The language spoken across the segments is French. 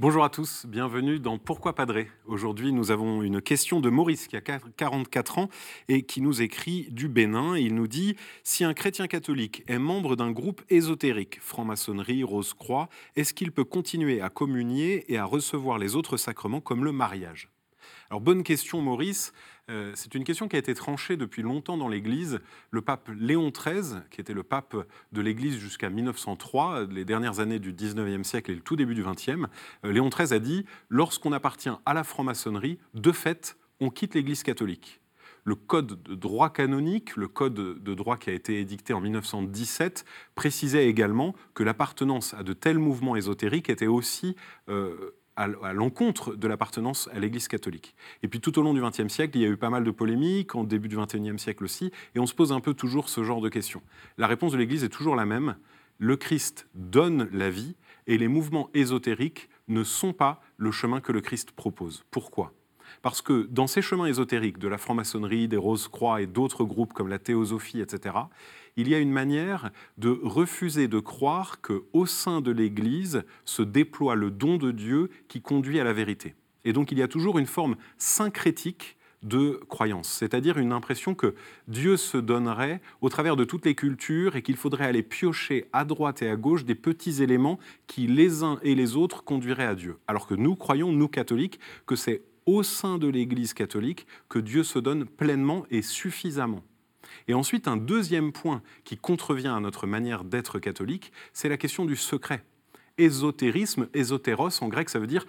Bonjour à tous, bienvenue dans Pourquoi Padré Aujourd'hui, nous avons une question de Maurice qui a 44 ans et qui nous écrit du Bénin. Il nous dit Si un chrétien catholique est membre d'un groupe ésotérique, franc-maçonnerie, Rose-Croix, est-ce qu'il peut continuer à communier et à recevoir les autres sacrements comme le mariage? Alors bonne question Maurice, euh, c'est une question qui a été tranchée depuis longtemps dans l'Église. Le pape Léon XIII, qui était le pape de l'Église jusqu'à 1903, les dernières années du 19e siècle et le tout début du 20e, euh, Léon XIII a dit, lorsqu'on appartient à la franc-maçonnerie, de fait, on quitte l'Église catholique. Le code de droit canonique, le code de droit qui a été édicté en 1917, précisait également que l'appartenance à de tels mouvements ésotériques était aussi euh, à, l'encontre de l'appartenance à l'Église catholique. Et puis tout au long du XXe siècle, il y a eu pas mal de polémiques, en début du XXIe siècle aussi, et on se pose un peu toujours ce genre de questions. La réponse de l'Église est toujours la même. Le Christ donne la vie, et les mouvements ésotériques ne sont pas le chemin que le Christ propose. Pourquoi? Parce que dans ces chemins ésotériques de la franc-maçonnerie, des Roses-Croix et d'autres groupes comme la théosophie, etc., il y a une manière de refuser de croire que au sein de l'Église se déploie le don de Dieu qui conduit à la vérité. Et donc il y a toujours une forme syncrétique de croyance, c'est-à-dire une impression que Dieu se donnerait au travers de toutes les cultures et qu'il faudrait aller piocher à droite et à gauche des petits éléments qui les uns et les autres conduiraient à Dieu. Alors que nous croyons, nous catholiques, que c'est au sein de l'Église catholique que Dieu se donne pleinement et suffisamment. Et ensuite, un deuxième point qui contrevient à notre manière d'être catholique, c'est la question du secret ésotérisme, ésotéros en grec, ça veut dire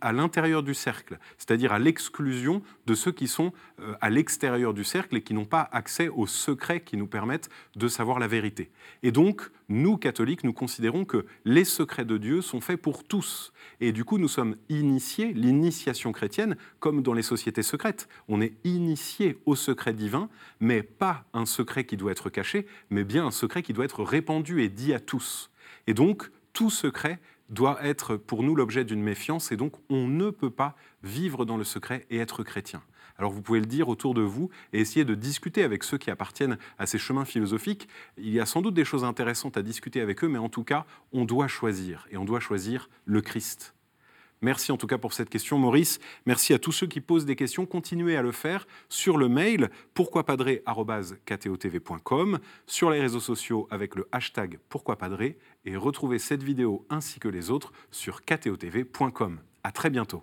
à, l'intérieur du cercle, c'est-à-dire à, l'exclusion de ceux qui sont euh, à l'extérieur du cercle et qui n'ont pas accès aux secrets qui nous permettent de savoir la vérité. Et donc, nous, catholiques, nous considérons que les secrets de Dieu sont faits pour tous. Et du coup, nous sommes initiés, l'initiation chrétienne, comme dans les sociétés secrètes. On est initié au secret divin, mais pas un secret qui doit être caché, mais bien un secret qui doit être répandu et dit à tous. Et donc, tout secret doit être pour nous l'objet d'une méfiance et donc on ne peut pas vivre dans le secret et être chrétien. Alors vous pouvez le dire autour de vous et essayer de discuter avec ceux qui appartiennent à ces chemins philosophiques. Il y a sans doute des choses intéressantes à discuter avec eux, mais en tout cas, on doit choisir et on doit choisir le Christ. Merci en tout cas pour cette question, Maurice. Merci à tous ceux qui posent des questions. Continuez à le faire sur le mail pourquoipadré.com, sur les réseaux sociaux avec le hashtag pourquoipadré et retrouvez cette vidéo ainsi que les autres sur ktotv.com. À très bientôt.